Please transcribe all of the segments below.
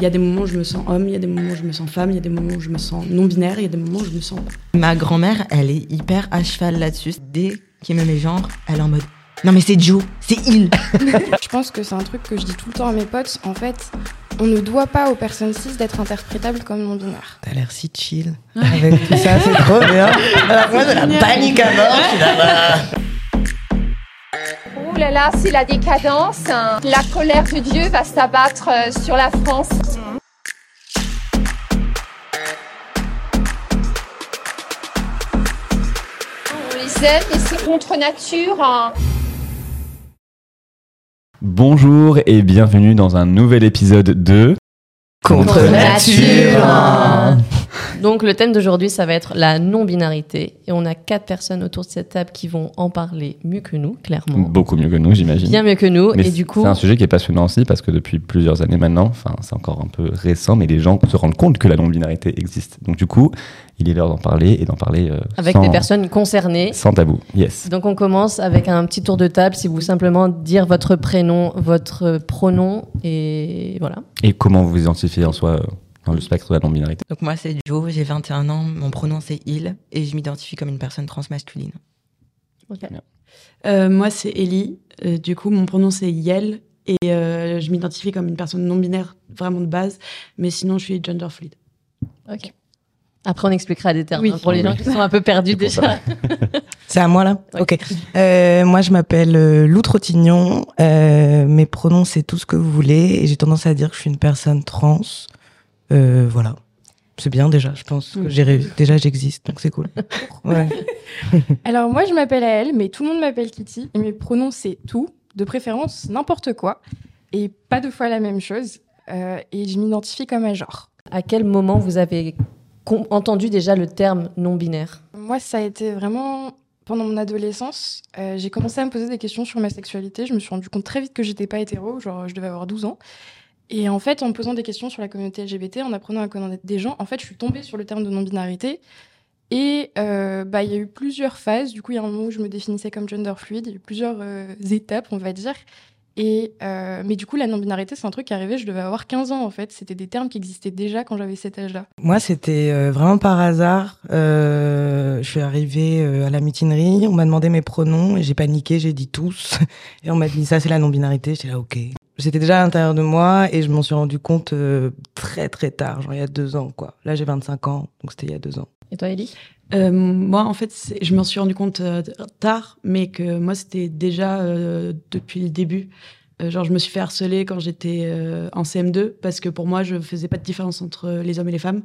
Il y a des moments où je me sens homme, il y a des moments où je me sens femme, il y a des moments où je me sens non-binaire, il y a des moments où je me sens pas. Ma grand-mère, elle est hyper à cheval là-dessus. Dès qu'il me met genre, elle est en mode Non, mais c'est Joe, c'est il. Je pense que c'est un truc que je dis tout le temps à mes potes. En fait, on ne doit pas aux personnes cis d'être interprétables comme non-binaires. T'as l'air si chill avec tout ça, c'est trop bien. Alors moi, c'est la panique à mort, je suis là-bas. Là c'est la décadence. hein. La colère de Dieu va s'abattre euh, sur la France. On les aime et c'est contre nature. hein. Bonjour et bienvenue dans un nouvel épisode de Contre nature. Donc le thème d'aujourd'hui, ça va être la non-binarité. Et on a quatre personnes autour de cette table qui vont en parler mieux que nous, clairement. Beaucoup mieux que nous, j'imagine. Bien mieux que nous. Mais et du coup, c'est un sujet qui est passionnant aussi parce que depuis plusieurs années maintenant, enfin c'est encore un peu récent, mais les gens se rendent compte que la non-binarité existe. Donc du coup, il est l'heure d'en parler et d'en parler euh, avec sans, des personnes concernées. sans tabou. Yes. Donc on commence avec un petit tour de table, si vous simplement dire votre prénom, votre pronom, et voilà. Et comment vous vous identifiez en soi euh, dans le spectre de la non-binarité Donc moi, c'est Joe, j'ai 21 ans, mon pronom c'est il, et je m'identifie comme une personne transmasculine. Euh, moi, c'est Ellie. Euh, du coup, mon pronom c'est Yel. Et euh, je m'identifie comme une personne non-binaire vraiment de base. Mais sinon, je suis gender fluid. Ok. Après, on expliquera des termes Oui. hein, pour les gens qui sont un peu perdus déjà. C'est à moi là Ouais. Ok. Euh, moi, je m'appelle euh, Lou Trottignon. Euh, mes pronoms, c'est tout ce que vous voulez. Et j'ai tendance à dire que je suis une personne trans. Euh, voilà. C'est bien déjà, je pense que j'ai ré- déjà j'existe, donc c'est cool. Ouais. Alors moi, je m'appelle Aëlle, mais tout le monde m'appelle Kitty. Et mes pronoms, c'est tout, de préférence n'importe quoi. Et pas deux fois la même chose. Euh, et je m'identifie comme un genre. À quel moment vous avez entendu déjà le terme non-binaire? Moi, ça a été vraiment pendant mon adolescence. euh, j'ai commencé à me poser des questions sur ma sexualité. Je me suis rendu compte très vite que j'étais pas hétéro, genre je devais avoir 12 ans. Et en fait, en me posant des questions sur la communauté LGBT, en apprenant à connaître des gens, en fait, je suis tombée sur le terme de non-binarité. Et euh, bah, il y a eu plusieurs phases. Du coup, il y a un moment où je me définissais comme gender fluide. Il y a eu plusieurs euh, étapes, on va dire. Et, euh, mais du coup, la non-binarité, c'est un truc qui arrivé, je devais avoir 15 ans en fait. C'était des termes qui existaient déjà quand j'avais cet âge-là. Moi, c'était euh, vraiment par hasard. Euh, je suis arrivée euh, à la mutinerie, on m'a demandé mes pronoms et j'ai paniqué, j'ai dit tous. Et on m'a dit ça, c'est la non-binarité. J'étais là, ok. J'étais déjà à l'intérieur de moi et je m'en suis rendu compte euh, très très tard, genre il y a deux ans quoi. Là, j'ai 25 ans, donc c'était il y a deux ans. Et toi, Ellie? Euh, moi, en fait, je m'en suis rendu compte euh, tard, mais que moi, c'était déjà euh, depuis le début. Euh, genre, je me suis fait harceler quand j'étais euh, en CM2 parce que pour moi, je faisais pas de différence entre les hommes et les femmes.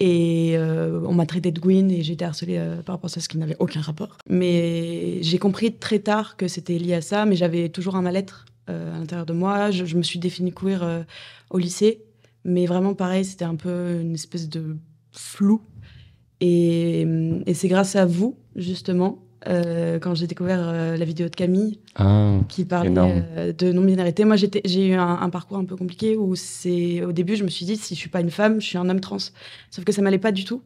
Et euh, on m'a traité de Gwyn et j'ai été harcelée euh, par rapport à ça, ce qui n'avait aucun rapport. Mais j'ai compris très tard que c'était lié à ça, mais j'avais toujours un mal-être euh, à l'intérieur de moi. Je, je me suis définie queer euh, au lycée, mais vraiment pareil, c'était un peu une espèce de flou. Et, et c'est grâce à vous, justement, euh, quand j'ai découvert la vidéo de Camille Ah, qui parlait de non-binarité. Moi, j'ai eu un, un parcours un peu compliqué où au début, je me suis dit, si je suis pas une femme, je suis un homme trans. Sauf que ça m'allait pas du tout.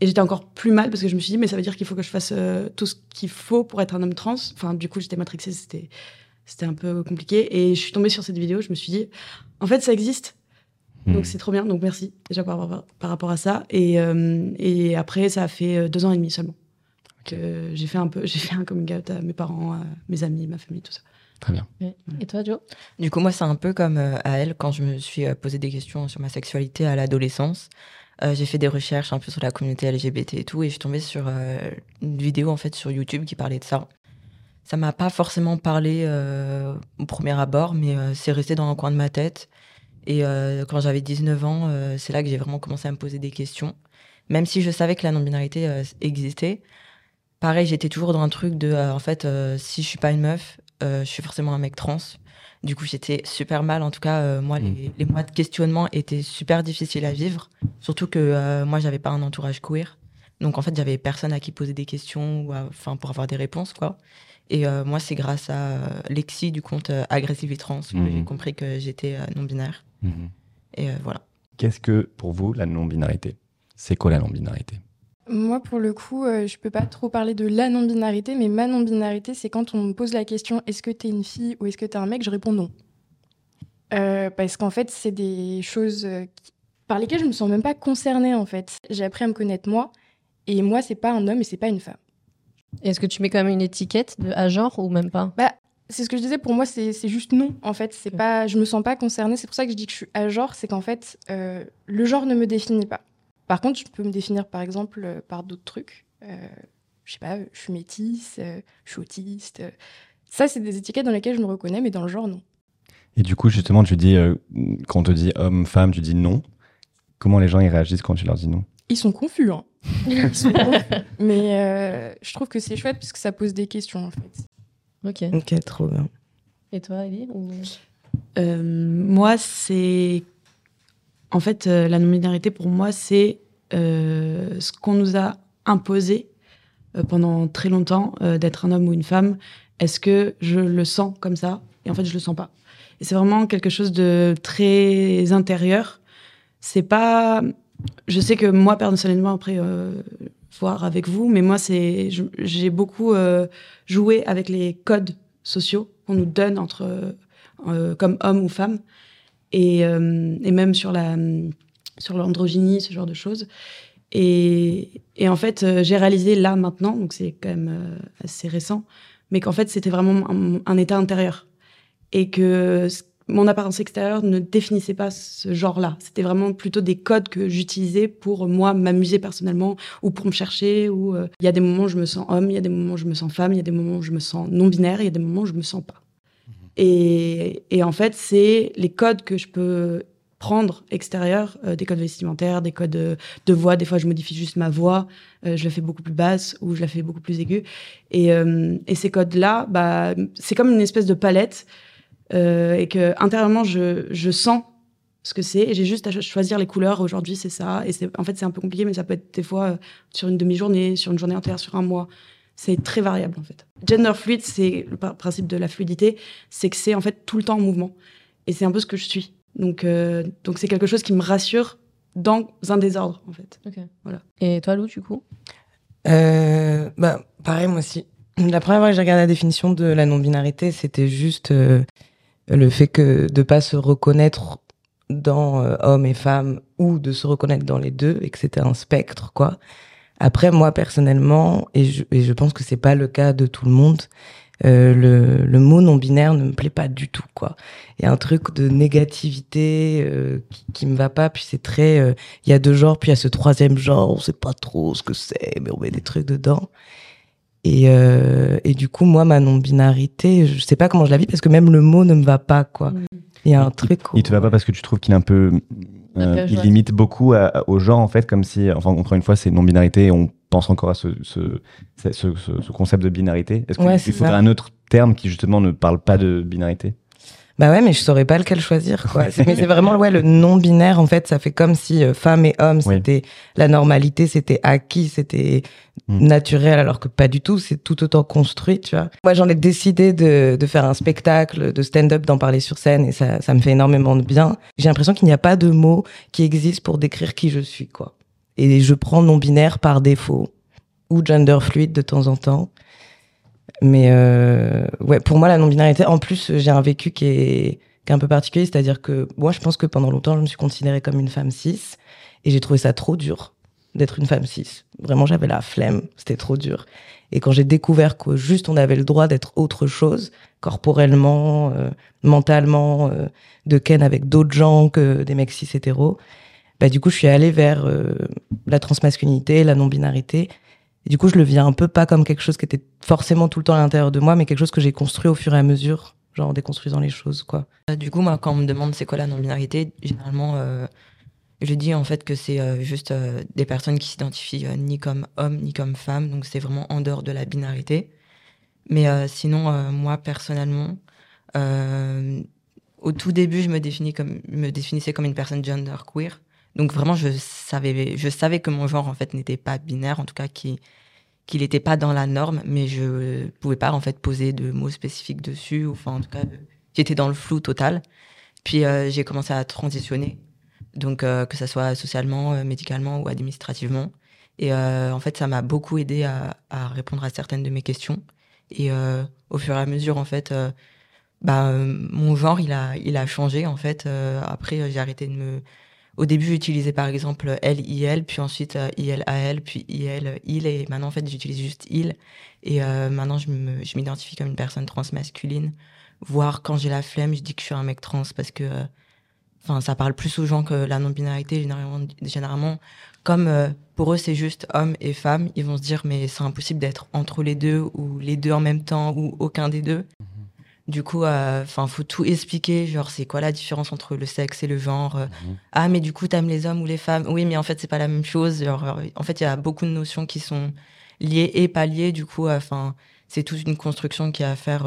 Et j'étais encore plus mal parce que je me suis dit, mais ça veut dire qu'il faut que je fasse euh, tout ce qu'il faut pour être un homme trans. Enfin, du coup, j'étais matrixée, c'était c'était un peu compliqué. Et je suis tombée sur cette vidéo, je me suis dit, en fait, ça existe. Donc Hmm. c'est trop bien. Donc merci déjà par, par- par rapport à ça. Et, euh, et après, ça a fait euh, deux ans et demi seulement que j'ai fait un peu, j'ai fait un coming out à mes parents, à mes amis, ma famille, tout ça. Très bien. Et toi, Joe Du coup, moi, c'est un peu comme euh, à elle quand je me suis euh, posé des questions sur ma sexualité à l'adolescence. Euh, j'ai fait des recherches un peu sur la communauté LGBT et tout, et je suis tombée sur euh, une vidéo en fait sur YouTube qui parlait de ça. Ça m'a pas forcément parlé euh, au premier abord, mais euh, c'est resté dans un coin de ma tête. Et euh, quand j'avais 19 ans, c'est là que j'ai vraiment commencé à me poser des questions. Même si je savais que la non-binarité existait, pareil, j'étais toujours dans un truc de, en fait, si je suis pas une meuf, je suis forcément un mec trans. Du coup, j'étais super mal. En tout cas, moi, les, les mois de questionnement étaient super difficiles à vivre. Surtout que moi, j'avais pas un entourage queer. Donc, en fait, j'avais personne à qui poser des questions ou enfin, pour avoir des réponses, quoi. Et euh, moi, c'est grâce à euh, Lexi du compte euh, Aggressive et Trans que Mhm. j'ai compris que j'étais euh, non-binaire. Mhm. Et euh, voilà. Qu'est-ce que, pour vous, la non-binarité? C'est quoi la non-binarité? Moi, pour le coup, euh, je peux pas trop parler de la non-binarité, mais ma non-binarité, c'est quand on me pose la question est-ce que t'es une fille ou est-ce que t'es un mec? Je réponds non. Euh, parce qu'en fait, c'est des choses qui- par lesquelles je me sens même pas concernée, en fait. J'ai appris à me connaître moi, et moi, c'est pas un homme et c'est pas une femme. Est-ce que tu mets quand même une étiquette de à genre ou même pas? Bah, c'est ce que je disais, pour moi, c'est c'est juste non, en fait. C'est pas, je me sens pas concernée. C'est pour ça que je dis que je suis à genre, c'est qu'en fait, euh, le genre ne me définit pas. Par contre, je peux me définir, par exemple, euh, par d'autres trucs. Euh, je sais pas, je suis métisse, euh, je suis autiste. euh. Ça, c'est des étiquettes dans lesquelles je me reconnais, mais dans le genre, non. Et du coup, justement, tu dis, euh, quand on te dit homme, femme, tu dis non. Comment les gens ils réagissent quand tu leur dis non? Ils sont confus, hein. Ils sont confus. Mais euh, je trouve que c'est chouette parce que ça pose des questions, en fait. Ok. Ok, trop bien. Et toi, Ellie ou- Euh, moi, c'est. En fait, euh, la non-binarité, pour moi, c'est euh, ce qu'on nous a imposé euh, pendant très longtemps euh, d'être un homme ou une femme. Est-ce que je le sens comme ça? Et en fait, je le sens pas. Et c'est vraiment quelque chose de très intérieur. C'est pas. Je sais que moi, personnellement, après, euh, voir avec vous, mais moi, c'est. J'ai beaucoup euh, joué avec les codes sociaux qu'on nous donne entre euh, comme homme ou femme, et, et même sur la sur l'androgynie, ce genre de choses. Et, et en fait, j'ai réalisé là maintenant, donc c'est quand même assez récent, mais qu'en fait c'était vraiment un, état intérieur et que c- mon apparence extérieure ne définissait pas ce genre-là. C'était vraiment plutôt des codes que j'utilisais pour moi m'amuser personnellement ou pour me chercher. Ou euh, il y a des moments où je me sens homme, il y a des moments où je me sens femme, il y a des moments où je me sens non binaire, il y a des moments où je me sens pas. Et, et en fait, c'est les codes que je peux prendre extérieurs, euh, des codes vestimentaires, des codes euh, de voix. Des fois, je modifie juste ma voix, je la fais beaucoup plus basse ou je la fais beaucoup plus aiguë. Et, et ces codes-là, bah, c'est comme une espèce de palette euh, et que intérieurement, je, je sens ce que c'est et j'ai juste à cho- choisir les couleurs. Aujourd'hui, c'est ça. Et c'est, en fait, c'est un peu compliqué, mais ça peut être des fois euh, sur une demi-journée, sur une journée entière, sur un mois. C'est très variable en fait. Gender fluid, c'est le principe de la fluidité, c'est que c'est en fait tout le temps en mouvement. Et c'est un peu ce que je suis. Donc, euh, donc c'est quelque chose qui me rassure dans un désordre en fait. Ok. Voilà. Et toi, Lou, du coup? Euh, bah, pareil, moi aussi. La première fois que j'ai regardé la définition de la non-binarité, c'était juste euh, le fait que de pas se reconnaître dans euh, homme et femme ou de se reconnaître dans les deux et que c'était un spectre, quoi. Après, moi, personnellement, et je, je pense que c'est pas le cas de tout le monde, euh, le, le mot non-binaire ne me plaît pas du tout, quoi. Il y a un truc de négativité euh, qui, qui me va pas, puis c'est très... euh, Il y a deux genres, puis il y a ce troisième genre, on sait pas trop ce que c'est, mais on met des trucs dedans. Et, euh, et du coup, moi, ma non-binarité, je sais pas comment je la vis, parce que même le mot ne me va pas, quoi. Il y a un truc... Il te va pas parce que tu trouves qu'il est un peu. Euh, il limite beaucoup à- au genre, en fait, comme si. Enfin, encore une fois, c'est non-binarité et on pense encore à ce, ce, ce, ce- ce concept de binarité. Est-ce qu'il Ouais, faudrait un autre terme qui, justement, ne parle pas de binarité? Bah ouais, mais je saurais pas lequel choisir, quoi. Mais c'est vraiment, ouais, le non-binaire, en fait, ça fait comme si euh, femme et homme, Oui. c'était la normalité, c'était acquis, c'était Mm. naturel, alors que pas du tout, c'est tout autant construit, tu vois. Moi, j'en ai décidé de, de faire un spectacle, de stand-up, d'en parler sur scène, et ça, ça me fait énormément de bien. J'ai l'impression qu'il n'y a pas de mot qui existe pour décrire qui je suis, quoi. Et je prends non-binaire par défaut, ou gender fluide de temps en temps. Mais euh, ouais, pour moi, la non-binarité, en plus, j'ai un vécu qui est, qui est un peu particulier, c'est-à-dire que moi, je pense que pendant longtemps, je me suis considérée comme une femme cis, et j'ai trouvé ça trop dur d'être une femme cis. Vraiment, j'avais la flemme, c'était trop dur. Et quand j'ai découvert que juste on avait le droit d'être autre chose, corporellement, euh, mentalement, euh, de ken avec d'autres gens que des mecs cis hétéros, bah, du coup, je suis allée vers euh, la transmasculinité, la non-binarité. Et du coup, je le vis un peu pas comme quelque chose qui était forcément tout le temps à l'intérieur de moi, mais quelque chose que j'ai construit au fur et à mesure, genre en déconstruisant les choses, quoi. Du coup, moi, quand on me demande c'est quoi la non-binarité, généralement, je dis en fait que c'est euh, juste euh, des personnes qui s'identifient euh, ni comme homme ni comme femme, donc c'est vraiment en dehors de la binarité. Mais sinon, moi personnellement, au tout début, je me, définis comme, me définissais comme une personne genderqueer. Donc vraiment, je savais, je savais que mon genre en fait n'était pas binaire, en tout cas qu'il qu'il n'était pas dans la norme, mais je pouvais pas en fait poser de mots spécifiques dessus. Enfin, en tout cas, j'étais dans le flou total. Puis j'ai commencé à transitionner donc euh, que ce soit socialement, euh, médicalement ou administrativement. Et euh, en fait, ça m'a beaucoup aidé à, répondre à certaines de mes questions. Et au fur et à mesure, en fait, bah, mon genre, il a, il a changé, en fait. après, j'ai arrêté de me... Au début, j'utilisais par exemple L, I, L, puis ensuite IL, AL, puis IL, IL, et maintenant, en fait, j'utilise juste IL. Et maintenant, je m'identifie comme une personne transmasculine. Voire quand j'ai la flemme, je dis que je suis un mec trans parce que Enfin, ça parle plus aux gens que la non-binarité, généralement, généralement. Comme euh, pour eux, c'est juste homme et femme, ils vont se dire, mais c'est impossible d'être entre les deux, ou les deux en même temps, ou aucun des deux. Mhm. Du coup, euh, enfin, faut tout expliquer. Genre, c'est quoi la différence entre le sexe et le genre euh, mhm. Ah, mais du coup, t'aimes les hommes ou les femmes? Oui, mais en fait, c'est pas la même chose. Genre, en fait, il y a beaucoup de notions qui sont liées et pas liées. Du coup, enfin, c'est toute une construction qui a à faire,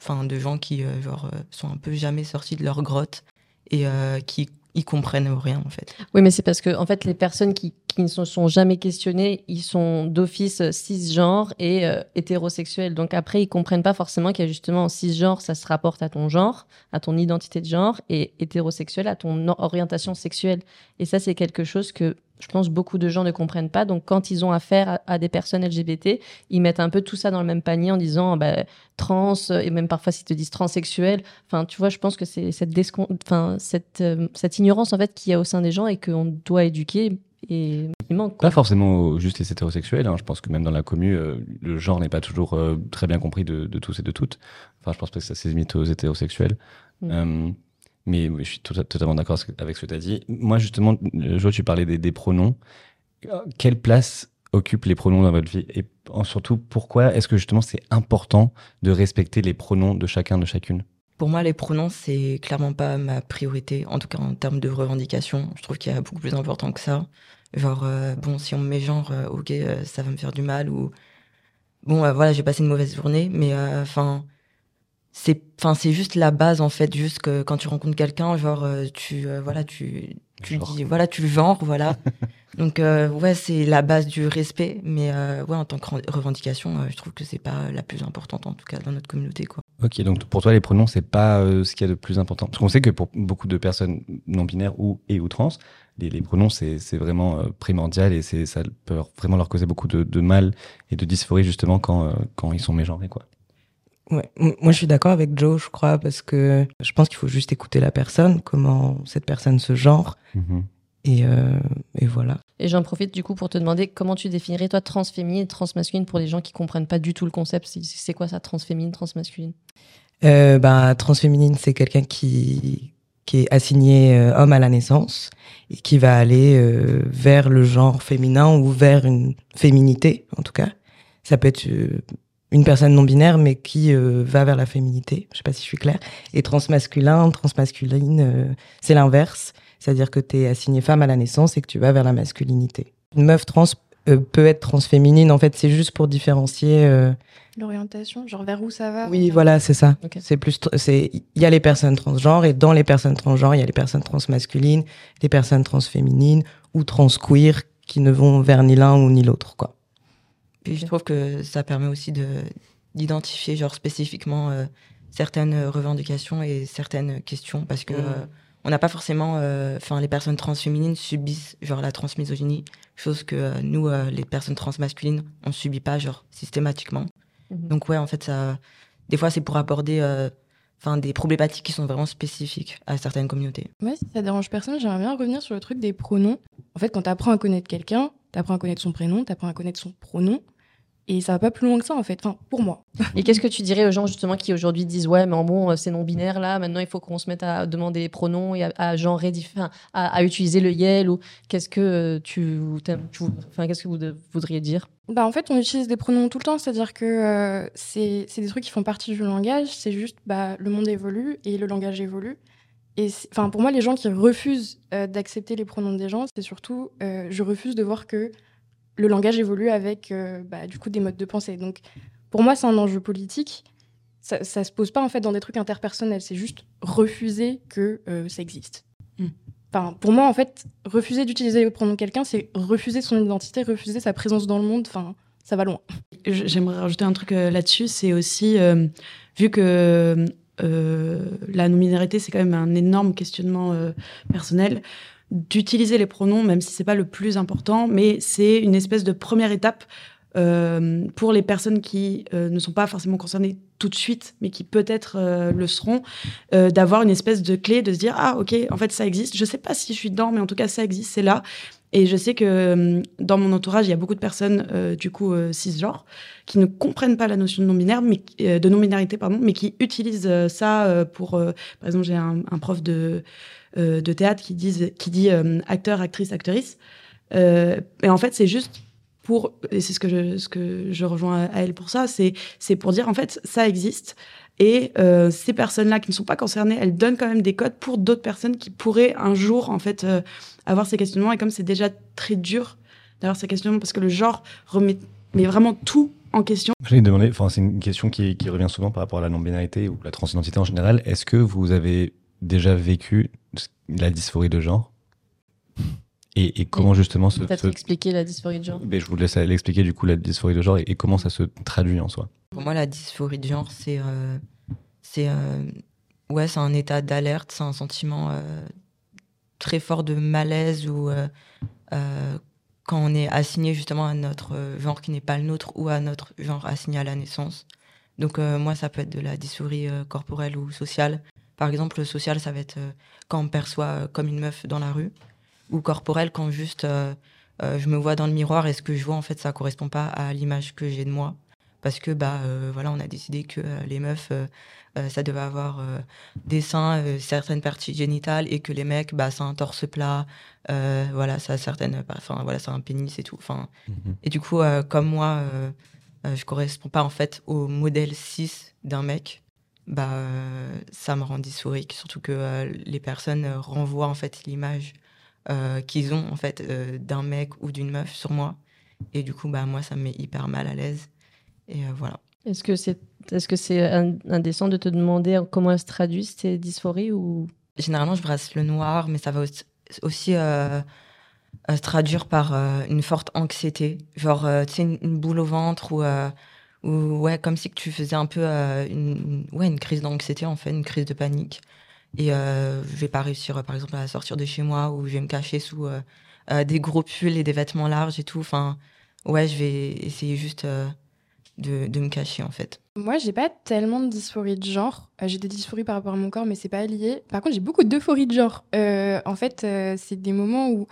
enfin, de gens qui, genre, sont un peu jamais sortis de leur grotte et euh, qui y comprennent rien en fait. Oui, mais c'est parce que en fait les personnes qui, ne se sont jamais questionnées, ils sont d'office cisgenres et euh, hétérosexuels. Donc après, ils comprennent pas forcément qu'il y a justement cisgenre, ça se rapporte à ton genre, à ton identité de genre, et hétérosexuel à ton orientation sexuelle. Et ça, c'est quelque chose que je pense beaucoup de gens ne comprennent pas. Donc, quand ils ont affaire à, des personnes LGBT, ils mettent un peu tout ça dans le même panier en disant bah, trans, et même parfois s'ils te disent transsexuel. Enfin, tu vois, je pense que c'est cette, enfin, cette, euh, cette ignorance en fait qu'il y a au sein des gens et qu'on doit éduquer. Et il manque. Pas forcément juste les hétérosexuels. Hein. Je pense que même dans la commune, euh, le genre n'est pas toujours euh, très bien compris de, tous et de toutes. Enfin, je pense pas que ça s'est limité aux hétérosexuels. Mm. Mais je suis tota-, totalement d'accord avec ce que tu as dit. Moi, justement, Jo, tu parlais des, pronoms. Quelle place occupent les pronoms dans votre vie? Et surtout, pourquoi est-ce que justement c'est important de respecter les pronoms de chacun, de chacune? Pour moi, les pronoms, c'est clairement pas ma priorité, en tout cas en termes de revendication. Je trouve qu'il y a beaucoup plus important que ça. Genre, euh, bon, si on me met genre, euh, ok, euh, ça va me faire du mal, ou bon, voilà, j'ai passé une mauvaise journée, mais enfin, c'est enfin c'est juste la base en fait juste que quand tu rencontres quelqu'un genre euh, tu euh, voilà tu tu dis voilà tu le genres voilà. Donc euh, ouais c'est la base du respect mais ouais en tant que revendication je trouve que c'est pas la plus importante en tout cas dans notre communauté quoi. Ok donc pour toi les pronoms c'est pas ce qu'il y a de plus important? Parce qu'on sait que pour beaucoup de personnes non binaires ou et ou trans les, les pronoms c'est vraiment primordial et c'est ça peut vraiment leur causer beaucoup de, de, mal et de dysphorie justement quand quand ils sont mégenrés quoi Ouais. Moi, je suis d'accord avec Joe, je crois, parce que je pense qu'il faut juste écouter la personne, comment cette personne se genre. Mhm. Et, euh, et, voilà. Et j'en profite du coup pour te demander comment tu définirais toi transféminine et transmasculine pour les gens qui comprennent pas du tout le concept. C'est quoi ça, transféminine, transmasculine? Euh, bah, Transféminine, c'est quelqu'un qui, qui est assigné euh, homme à la naissance et qui va aller euh, vers le genre féminin ou vers une féminité, en tout cas. Ça peut être une personne non binaire, mais qui euh, va vers la féminité. Je sais pas si je suis claire. Et transmasculin, transmasculine, euh, c'est l'inverse. C'est-à-dire que tu es assigné femme à la naissance et que tu vas vers la masculinité. Une meuf trans euh, peut être transféminine. En fait, c'est juste pour différencier. L'orientation, genre vers où ça va Oui, voilà, c'est ça. C'est plus, c'est, il y a les personnes transgenres et dans les personnes transgenres, il y a les personnes transmasculines, les personnes transféminines ou transqueer qui ne vont vers ni l'un ou ni l'autre, quoi. Puis je trouve que ça permet aussi de d'identifier genre spécifiquement euh, certaines revendications et certaines questions parce que mmh. euh, on n'a pas forcément euh, enfin les personnes transféminines subissent genre la transmisogynie chose que nous les personnes transmasculines on subit pas genre systématiquement Mhm. Donc ouais, en fait, ça, des fois, c'est pour aborder enfin des problématiques qui sont vraiment spécifiques à certaines communautés. Ouais, si ça dérange personne, j'aimerais bien revenir sur le truc des pronoms. En fait, quand tu apprends à connaître quelqu'un, tu apprends à connaître son prénom, tu apprends à connaître son pronom. Et ça va pas plus loin que ça, en fait, enfin, pour moi. Et qu'est-ce que tu dirais aux gens, justement, qui aujourd'hui disent Ouais, mais bon, euh, c'est non-binaire, là, maintenant il faut qu'on se mette à demander les pronoms et à, à genrer, à, utiliser le yel ou qu'est-ce que euh, tu, tu enfin, qu'est-ce que vous voudriez dire? Bah, en fait, on utilise des pronoms tout le temps, c'est-à-dire que euh, c'est des trucs qui font partie du langage, c'est juste bah, le monde évolue et le langage évolue. Et enfin, pour moi, les gens qui refusent d'accepter les pronoms des gens, c'est surtout je refuse de voir que le langage évolue avec euh, bah, du coup des modes de pensée. Donc pour moi, c'est un enjeu politique. Ça, ça se pose pas en fait dans des trucs interpersonnels. C'est juste refuser que euh, ça existe. Hmm. Enfin, pour moi, en fait, refuser d'utiliser le pronom de quelqu'un, c'est refuser son identité, refuser sa présence dans le monde. Enfin, ça va loin. J'aimerais rajouter un truc euh, là-dessus. C'est aussi vu que la non-binarité, c'est quand même un énorme questionnement personnel d'utiliser les pronoms, même si c'est pas le plus important, mais c'est une espèce de première étape euh, pour les personnes qui euh, ne sont pas forcément concernées tout de suite, mais qui peut-être euh, le seront, d'avoir une espèce de clé, de se dire ah ok, en fait ça existe. Je sais pas si je suis dedans, mais en tout cas ça existe, c'est là. Et je sais que dans mon entourage, il y a beaucoup de personnes du coup cisgenres qui ne comprennent pas la notion de non binaire, mais de non binarité pardon, mais qui utilisent ça pour, par exemple, j'ai un, prof de euh, de théâtre qui, disent, qui dit euh, acteur, actrice, actrice. Euh, et en fait, c'est juste pour, et c'est ce que je, ce que je rejoins à elle pour ça, c'est, c'est pour dire en fait, ça existe. Et ces personnes-là qui ne sont pas concernées, elles donnent quand même des codes pour d'autres personnes qui pourraient un jour en fait avoir ces questionnements. Et comme c'est déjà très dur d'avoir ces questionnements parce que le genre remet mais vraiment tout en question. Je demander, enfin c'est une question qui, qui, revient souvent par rapport à la non-binarité ou la transidentité en général. Est-ce que vous avez déjà vécu la dysphorie de genre et, et, comment justement se. Peut-être expliquer la dysphorie de genre. Mais je vous laisse l'expliquer du coup la dysphorie de genre et, comment ça se traduit en soi. Pour moi, la dysphorie de genre, c'est euh, c'est euh, ouais, c'est un état d'alerte, c'est un sentiment euh, très fort de malaise ou quand on est assigné justement à notre genre qui n'est pas le nôtre ou à notre genre assigné à la naissance. Donc moi, ça peut être de la dysphorie corporelle ou sociale. Par exemple, le social, ça va être euh, quand on me perçoit euh, comme une meuf dans la rue, ou corporel quand juste euh, je me vois dans le miroir et ce que je vois en fait ça correspond pas à l'image que j'ai de moi parce que bah voilà on a décidé que les meufs ça devait avoir des seins certaines parties génitales et que les mecs bah c'est un torse plat voilà ça a certaines enfin voilà c'est un pénis et tout enfin mm-hmm. et du coup comme moi je correspond pas en fait au modèle 6 d'un mec bah, ça me rend dysphorique, surtout que euh, les personnes euh, renvoient en fait l'image euh, qu'ils ont en fait d'un mec ou d'une meuf sur moi, et du coup bah moi ça me met hyper mal à l'aise, et voilà. Est-ce que c'est est-ce que c'est indécent de te demander comment elles se traduisent ces dysphories ou? Généralement je brasse le noir, mais ça va aussi, se traduire par une forte anxiété, genre tu sais une, boule au ventre ou ou ouais, comme si que tu faisais un peu euh, une, ouais, une crise d'anxiété, en fait, une crise de panique. Et euh, je vais pas réussir, par exemple, à sortir de chez moi ou je vais me cacher sous euh, euh, des gros pulls et des vêtements larges et tout. Enfin, ouais, je vais essayer juste de, de, me cacher, en fait. Moi, j'ai pas tellement de dysphorie de genre. j'ai des dysphories par rapport à mon corps, mais c'est pas lié. Par contre, j'ai beaucoup d'euphorie de genre. en fait, c'est des moments où,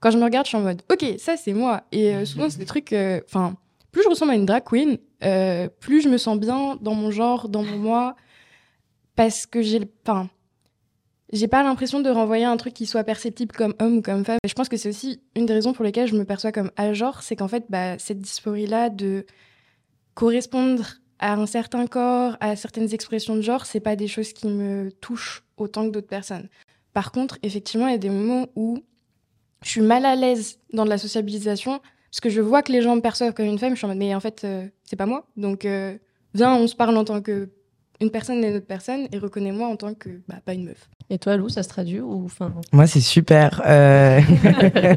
quand je me regarde, je suis en mode, ok, ça c'est moi. Et souvent, c'est des trucs. Enfin plus je ressemble à une drag queen, euh, plus je me sens bien dans mon genre, dans mon moi, parce que j'ai, enfin, j'ai pas l'impression de renvoyer un truc qui soit perceptible comme homme ou comme femme. Je pense que c'est aussi une des raisons pour lesquelles je me perçois comme à genre, c'est qu'en fait, bah, cette dysphorie-là de correspondre à un certain corps, à certaines expressions de genre, c'est pas des choses qui me touchent autant que d'autres personnes. Par contre, effectivement, il y a des moments où je suis mal à l'aise dans de la sociabilisation parce que je vois que les gens me perçoivent comme une femme, je suis en mode, mais en fait, euh, c'est pas moi. Donc, euh, viens, on se parle en tant que une personne et une autre personne, et reconnais-moi en tant que bah, pas une meuf. Et toi, Lou, ça se traduit ou enfin Moi, c'est super. Euh...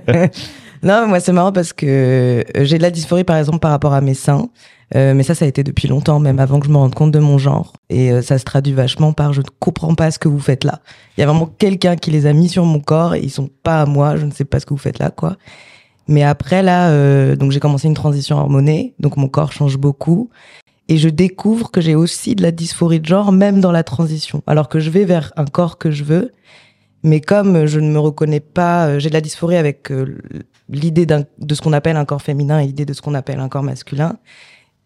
non, moi, c'est marrant parce que j'ai de la dysphorie, par exemple, par rapport à mes seins. Euh, mais ça, ça a été depuis longtemps, même avant que je me rende compte de mon genre. Et ça se traduit vachement par je ne comprends pas ce que vous faites là. Il y a vraiment quelqu'un qui les a mis sur mon corps et ils sont pas à moi. Je ne sais pas ce que vous faites là, quoi. Mais après, là, euh, donc j'ai commencé une transition hormonée, donc mon corps change beaucoup. et je découvre que j'ai aussi de la dysphorie de genre même dans la transition alors que je vais vers un corps que je veux mais comme je ne me reconnais pas euh, j'ai de la dysphorie avec euh, l'idée de ce qu'on appelle un corps féminin et l'idée de ce qu'on appelle un corps masculin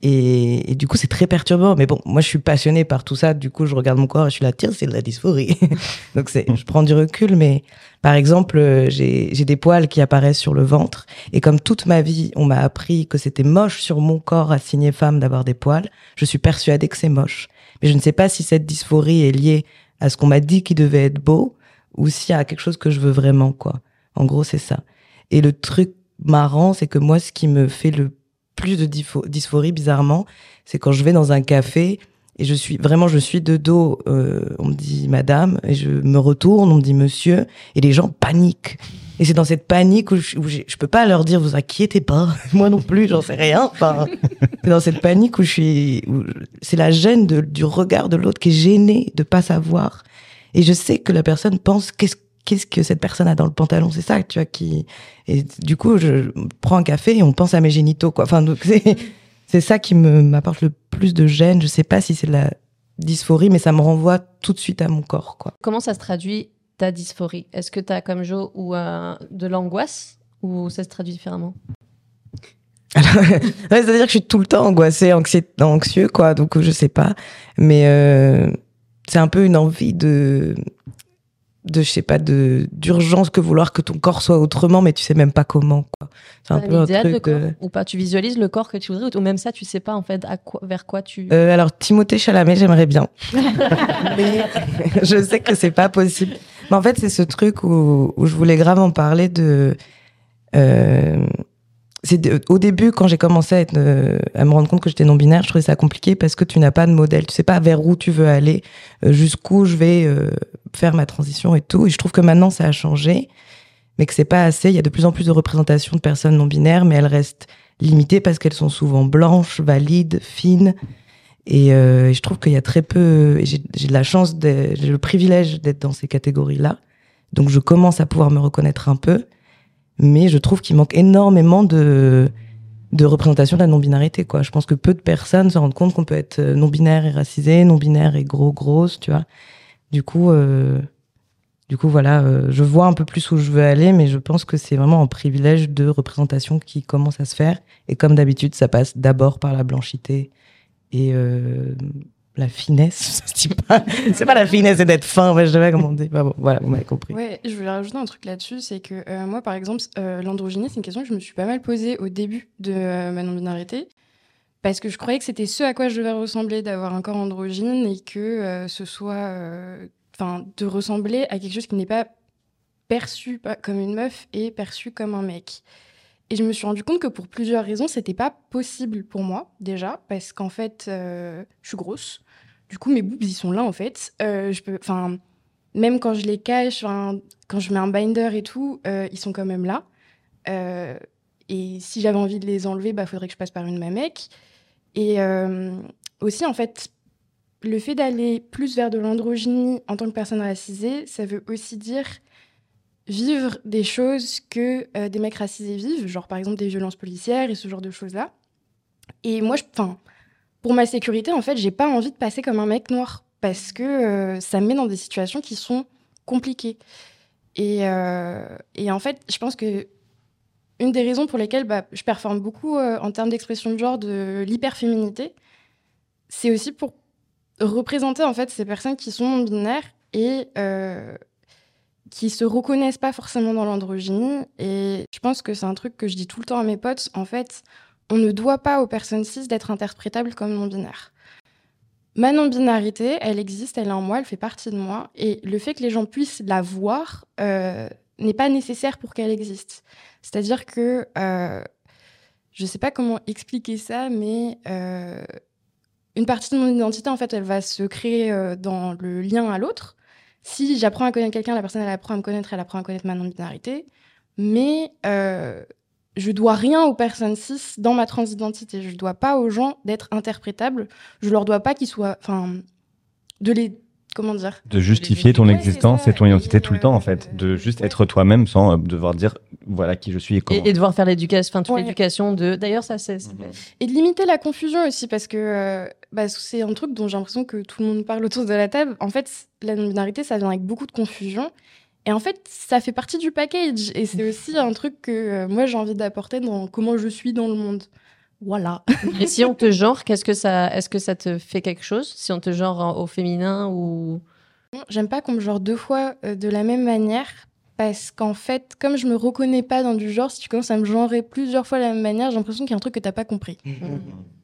et, du coup c'est très perturbant mais bon moi je suis passionnée par tout ça du coup je regarde mon corps et je suis là tiens c'est de la dysphorie donc c'est je prends du recul mais par exemple euh, j'ai des poils qui apparaissent sur le ventre et comme toute ma vie, on m'a appris que c'était moche sur mon corps assigné femme d'avoir des poils, je suis persuadée que c'est moche. Mais je ne sais pas si cette dysphorie est liée à ce qu'on m'a dit qui devait être beau ou y a quelque chose que je veux vraiment, quoi. En gros, c'est ça. Et le truc marrant, c'est que moi, ce qui me fait le plus de dyspho- dysphorie, bizarrement, c'est quand je vais dans un café et je suis vraiment, je suis de dos, euh, on me dit madame, et je me retourne, on me dit monsieur, et les gens paniquent. Et c'est dans cette panique où je, où je peux pas leur dire vous inquiétez pas, moi non plus, j'en sais rien. Enfin, c'est dans cette panique où je suis, c'est la gêne de- du regard de l'autre qui est gêné de pas savoir. Et je sais que la personne pense qu'est-ce qu'est-ce que cette personne a dans le pantalon, c'est ça, tu vois, qui. Et du coup, je prends un café et on pense à mes génitaux, quoi. Enfin, donc c'est ça qui me m'apporte le plus de gêne. Je sais pas si c'est de la dysphorie, mais ça me renvoie tout de suite à mon corps, quoi. Comment ça se traduit ta dysphorie? Est-ce que tu as comme Jo ou euh, de l'angoisse ou ça se traduit différemment? Ouais, c'est-à-dire que je suis tout le temps angoissée, anxieux, quoi. Donc, je sais pas. Mais euh, c'est un peu une envie de, de, je sais pas, de d'urgence que vouloir que ton corps soit autrement, mais tu sais même pas comment, quoi. C'est un T'as peu un truc. corps ou pas Tu visualises le corps que tu voudrais ou même ça, tu sais pas en fait à quoi, vers quoi tu. Euh, alors Timothée Chalamet, j'aimerais bien. Mais je sais que c'est pas possible. Mais en fait, c'est ce truc où, où je voulais grave en parler de. euh, au début, quand j'ai commencé à, euh, me rendre compte que j'étais non binaire, je trouvais ça compliqué parce que tu n'as pas de modèle, tu sais pas vers où tu veux aller, euh, jusqu'où je vais euh, faire ma transition et tout. Et je trouve que maintenant ça a changé, mais que c'est pas assez. Il y a de plus en plus de représentations de personnes non binaires, mais elles restent limitées parce qu'elles sont souvent blanches, valides, fines. Et, et je trouve qu'il y a très peu. J'ai de la chance, j'ai le privilège d'être dans ces catégories-là. Donc je commence à pouvoir me reconnaître un peu. Mais je trouve qu'il manque énormément de, représentation de la non-binarité. Quoi. Je pense que peu de personnes se rendent compte qu'on peut être non-binaire et racisé, non-binaire et gros, grosse, tu vois. Du coup, euh, du coup voilà, euh, je vois un peu plus où je veux aller, mais je pense que c'est vraiment un privilège de représentation qui commence à se faire. Et comme d'habitude, ça passe d'abord par la blanchité et euh, la finesse. Dit pas. c'est pas la finesse, c'est d'être fin. Ouais, je pas comment voilà, vous m'avez compris. Ouais, je voulais rajouter un truc là-dessus, c'est que euh, moi, par exemple, euh, l'androgynie, c'est une question que je me suis pas mal posée au début de euh, ma non-binarité, parce que je croyais que c'était ce à quoi je devais ressembler, d'avoir un corps androgyne, et que euh, ce soit, enfin, de ressembler à quelque chose qui n'est pas perçu comme une meuf et perçu comme un mec. Et je me suis rendu compte que pour plusieurs raisons, c'était pas possible pour moi, déjà, parce qu'en fait, je suis grosse. Du coup, mes boobs, ils sont là, en fait. Euh, je peux, enfin, même quand je les cache, quand je mets un binder et tout, euh, ils sont quand même là. Euh, et si j'avais envie de les enlever, bah, faudrait que je passe par une mamec. Et aussi, en fait, le fait d'aller plus vers de l'androgynie en tant que personne racisée, ça veut aussi dire vivre des choses que des mecs racisés vivent, genre par exemple des violences policières et ce genre de choses-là. Et moi, je, pour ma sécurité, en fait, j'ai pas envie de passer comme un mec noir parce que euh, ça me met dans des situations qui sont compliquées. Et, euh, et en fait, je pense que une des raisons pour lesquelles bah, je performe beaucoup euh, en termes d'expression de genre de l'hyperféminité, c'est aussi pour représenter en fait ces personnes qui sont binaires et qui se reconnaissent pas forcément dans l'androgynie. Et je pense que c'est un truc que je dis tout le temps à mes potes. En fait, on ne doit pas aux personnes cis d'être interprétables comme non binaires. Ma non-binarité, elle existe, elle est en moi, elle fait partie de moi. Et le fait que les gens puissent la voir euh, n'est pas nécessaire pour qu'elle existe. C'est-à-dire que euh, je ne sais pas comment expliquer ça, mais euh, une partie de mon identité, en fait, elle va se créer dans le lien à l'autre. Si j'apprends à connaître quelqu'un, la personne, elle apprend à me connaître, elle apprend à connaître ma non-binarité. Mais je dois rien aux personnes cis dans ma transidentité. Je dois pas aux gens d'être interprétables. Je leur dois pas qu'ils soient, enfin, de les, comment dire, De justifier ton existence et ton identité tout le temps, en fait. De juste être toi-même sans euh, devoir dire voilà qui je suis et comment. Et, et devoir faire l'éducation, enfin toute Ouais. l'éducation de. D'ailleurs, ça c'est. c'est- Et de limiter la confusion aussi, parce que euh, bah, c'est un truc dont j'ai l'impression que tout le monde parle autour de la table. En fait, la non-binarité, ça vient avec beaucoup de confusion. Et en fait, ça fait partie du package. Et c'est aussi un truc que euh, moi, j'ai envie d'apporter dans comment je suis dans le monde. Voilà. Et si on te genre, qu'est-ce que ça, est-ce que ça te fait quelque chose? Si on te genre en- au féminin ou? J'aime pas qu'on me genre deux fois euh, de la même manière. Parce qu'en fait, comme je me reconnais pas dans du genre, si tu commences à me genrer plusieurs fois de la même manière, j'ai l'impression qu'il y a un truc que t'as pas compris.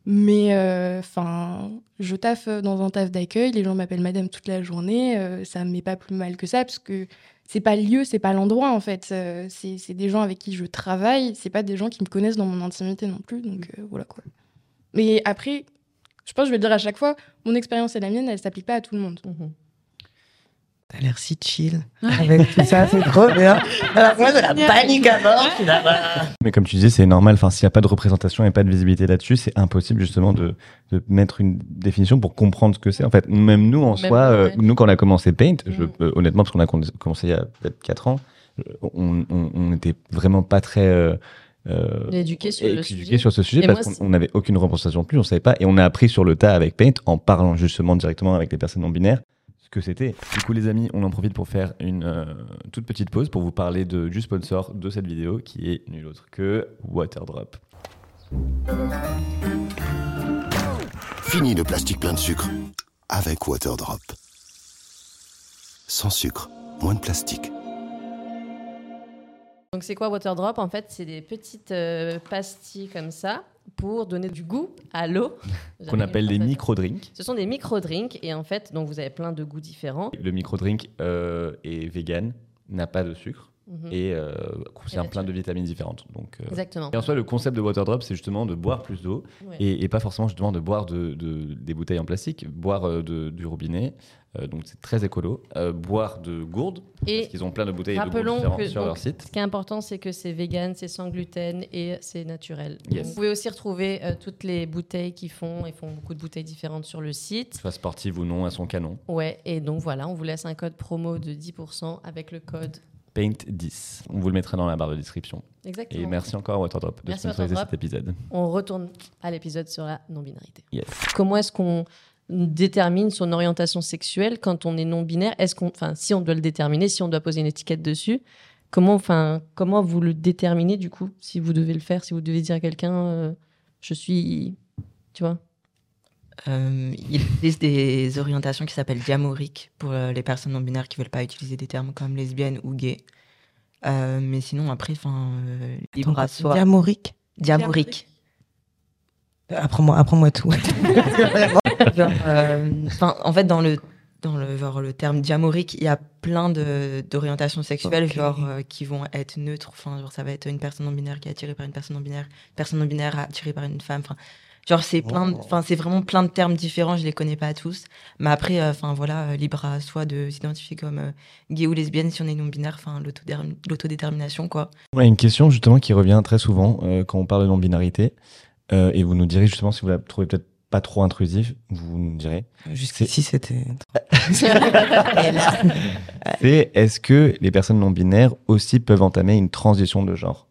Mais enfin, je taffe dans un taf d'accueil, les gens m'appellent madame toute la journée, euh, ça me met pas plus mal que ça parce que c'est pas le lieu, c'est pas l'endroit en fait. Euh, c'est c'est des gens avec qui je travaille, c'est pas des gens qui me connaissent dans mon intimité non plus, donc euh, voilà quoi. Mais après, je pense que je vais le dire à chaque fois, mon expérience et la mienne, elle s'applique pas à tout le monde. T'as l'air si chill avec tout ça, c'est trop bien. Alors moi, j'ai la panique à mort. je suis. Mais comme tu disais, c'est normal. Enfin, s'il n'y a pas de représentation et pas de visibilité là-dessus, c'est impossible justement de, de mettre une définition pour comprendre ce que c'est. En fait, même nous en Même soi, nous, euh, nous quand on a commencé Paint, je, Mm. euh, honnêtement, parce qu'on a commencé il y a peut-être 4 ans, on n'était vraiment pas très euh, euh, Éduqués sur le sujet. sur ce sujet Et parce qu'on n'avait aucune représentation plus, on savait pas, et on a appris sur le tas avec Paint en parlant justement directement avec les personnes non binaires que c'était. Du coup, les amis, on en profite pour faire une euh, toute petite pause pour vous parler de, du sponsor de cette vidéo qui est nul autre que Waterdrop. Fini le plastique plein de sucre avec Waterdrop. Sans sucre, moins de plastique. Donc c'est quoi Waterdrop? En fait, c'est des petites euh, pastilles comme ça pour donner du goût à l'eau. qu'on appelle à- micro-drinks. Ce sont des micro-drinks et en fait, donc vous avez plein de goûts différents. Le micro-drink euh, est vegan, n'a pas de sucre Mhm. et euh, contient Et plein de vitamines différentes. Donc, euh, Exactement. Et en soi, le concept de Waterdrop, c'est justement de boire plus d'eau Ouais. et, et pas forcément justement de boire de, de- des bouteilles en plastique, boire euh, de- du robinet. euh, donc c'est très écolo. Boire de gourdes, Et parce qu'ils ont plein de bouteilles de gourdes Rappelons différentes que sur donc, leur site. ce qui est important, c'est que c'est vegan, c'est sans gluten et c'est naturel. Yes. Vous pouvez aussi retrouver toutes les bouteilles qu'ils font. Ils font beaucoup de bouteilles différentes sur le site. Soit sportive ou non, à son canon. Ouais, et donc voilà, on vous laisse un code promo de 10% avec le code. Paint10. On vous le mettra dans la barre de description. Exactement. Et merci encore à Waterdrop de sponsoriser cet épisode. On retourne à l'épisode sur la non-binarité. Yes. Comment est-ce qu'on détermine son orientation sexuelle quand on est non-binaire? Est-ce qu'on, enfin, si on doit le déterminer, si on doit poser une étiquette dessus, comment, enfin, comment vous le déterminez du coup Si vous devez le faire, si vous devez dire à quelqu'un, euh, je suis, tu vois? Euh, il existe des orientations qui s'appellent diamoriques pour euh, les personnes non binaires qui veulent pas utiliser des termes comme lesbienne ou gay. Euh, mais sinon, après, enfin, euh, libre à soi. Diamorique. Diamorique. Apprends-moi, apprends-moi tout. Genre, euh, en fait, dans le dans le genre le terme diamorique, il y a plein d'orientations sexuelles, genre euh, qui vont être neutres. Enfin, genre ça va être une personne non binaire qui est attirée par une personne non binaire, une personne non binaire attirée par une femme. Enfin, genre c'est plein, de- enfin c'est vraiment plein de termes différents. Je les connais pas tous, mais après, euh, enfin voilà, euh, libre à soi de s'identifier comme euh, gay ou lesbienne si on est non binaire. Enfin, l'autodéterm- l'autodétermination quoi. Ouais, une question justement qui revient très souvent euh, quand on parle de non-binarité. Euh, et vous nous direz justement si vous la trouvez peut-être pas trop intrusive, vous nous direz. Jusqu'ici, c'était. C'est est-ce que les personnes non binaires aussi peuvent entamer une transition de genre?